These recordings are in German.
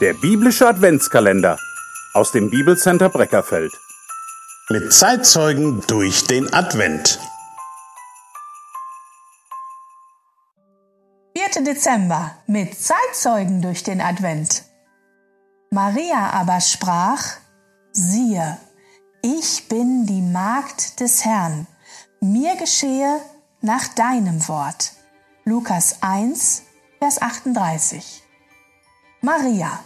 Der biblische Adventskalender aus dem Bibelcenter Breckerfeld. Mit Zeitzeugen durch den Advent. 4. Dezember mit Zeitzeugen durch den Advent. Maria aber sprach, siehe, ich bin die Magd des Herrn, mir geschehe nach deinem Wort. Lukas 1, Vers 38. Maria.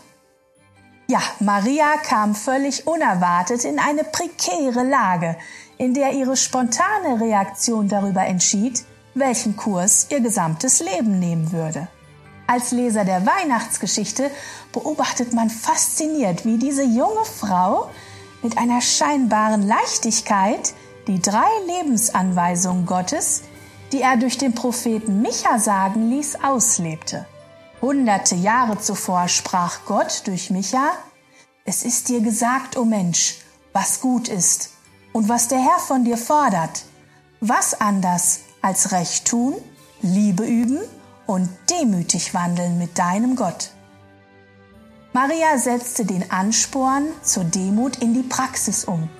Ja, Maria kam völlig unerwartet in eine prekäre Lage, in der ihre spontane Reaktion darüber entschied, welchen Kurs ihr gesamtes Leben nehmen würde. Als Leser der Weihnachtsgeschichte beobachtet man fasziniert, wie diese junge Frau mit einer scheinbaren Leichtigkeit die drei Lebensanweisungen Gottes, die er durch den Propheten Micha sagen ließ, auslebte. Hunderte Jahre zuvor sprach Gott durch Micha, es ist dir gesagt, o oh Mensch, was gut ist und was der Herr von dir fordert. Was anders als Recht tun, Liebe üben und demütig wandeln mit deinem Gott. Maria setzte den Ansporn zur Demut in die Praxis um,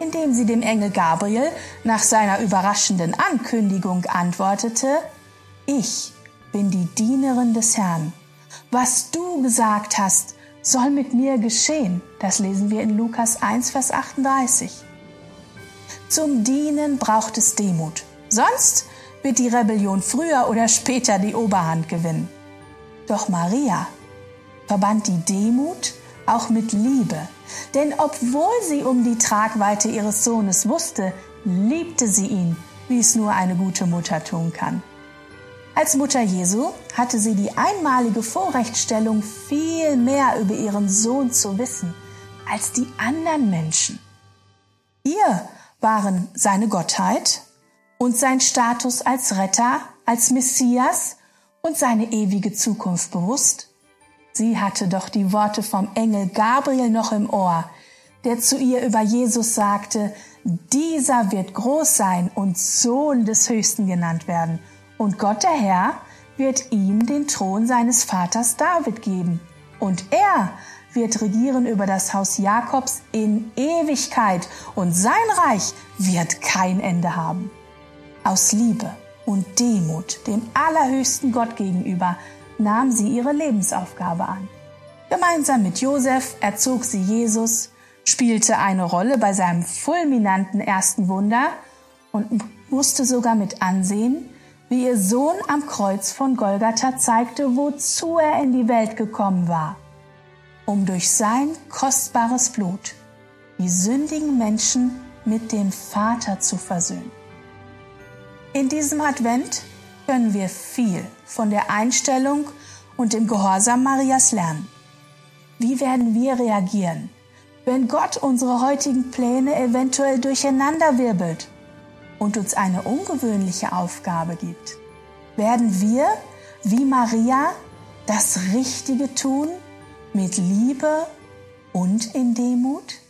indem sie dem Engel Gabriel nach seiner überraschenden Ankündigung antwortete, Ich bin die Dienerin des Herrn. Was du gesagt hast, soll mit mir geschehen. Das lesen wir in Lukas 1, Vers 38. Zum Dienen braucht es Demut. Sonst wird die Rebellion früher oder später die Oberhand gewinnen. Doch Maria verband die Demut auch mit Liebe. Denn obwohl sie um die Tragweite ihres Sohnes wusste, liebte sie ihn, wie es nur eine gute Mutter tun kann. Als Mutter Jesu hatte sie die einmalige Vorrechtstellung, viel mehr über ihren Sohn zu wissen als die anderen Menschen. Ihr waren seine Gottheit und sein Status als Retter, als Messias und seine ewige Zukunft bewusst Sie hatte doch die Worte vom Engel Gabriel noch im Ohr, der zu ihr über Jesus sagte, dieser wird groß sein und Sohn des Höchsten genannt werden, und Gott der Herr wird ihm den Thron seines Vaters David geben, und er wird regieren über das Haus Jakobs in Ewigkeit, und sein Reich wird kein Ende haben. Aus Liebe und Demut dem allerhöchsten Gott gegenüber nahm sie ihre Lebensaufgabe an. Gemeinsam mit Josef erzog sie Jesus, spielte eine Rolle bei seinem fulminanten ersten Wunder und musste sogar mit ansehen, wie ihr Sohn am Kreuz von Golgatha zeigte, wozu er in die Welt gekommen war, um durch sein kostbares Blut die sündigen Menschen mit dem Vater zu versöhnen. In diesem Advent können wir viel von der Einstellung und dem Gehorsam Marias lernen. Wie werden wir reagieren, wenn Gott unsere heutigen Pläne eventuell durcheinanderwirbelt und uns eine ungewöhnliche Aufgabe gibt? Werden wir, wie Maria, das Richtige tun mit Liebe und in Demut?